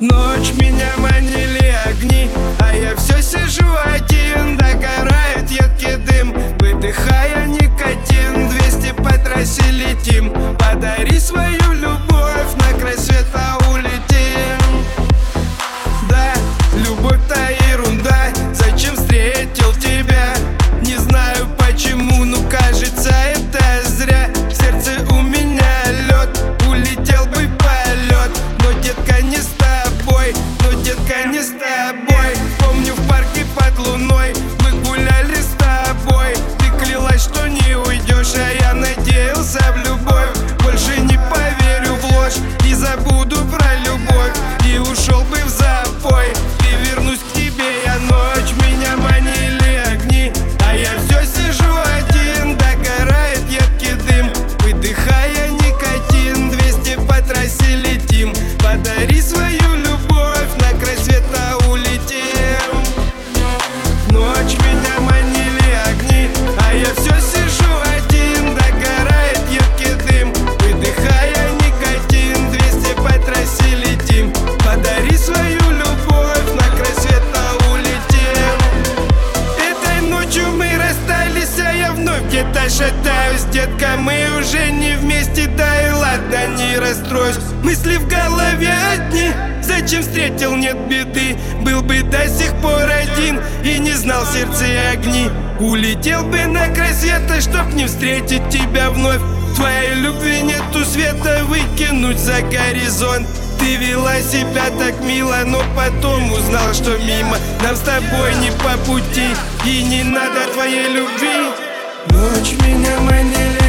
Ночь меня манили огни, а я все сижу один. с тобой. Помню в парке под луной шатаюсь, детка, мы уже не вместе. Да и ладно, не расстроюсь, мысли в голове одни. Зачем встретил, нет беды, был бы до сих пор один И не знал сердце огни. Улетел бы на край света, чтоб не встретить тебя вновь. Твоей любви нету света, выкинуть за горизонт. Ты вела себя так мило, но потом узнал, что мимо. Нам с тобой не по пути. И не надо твоей любви. Ночь меня манили.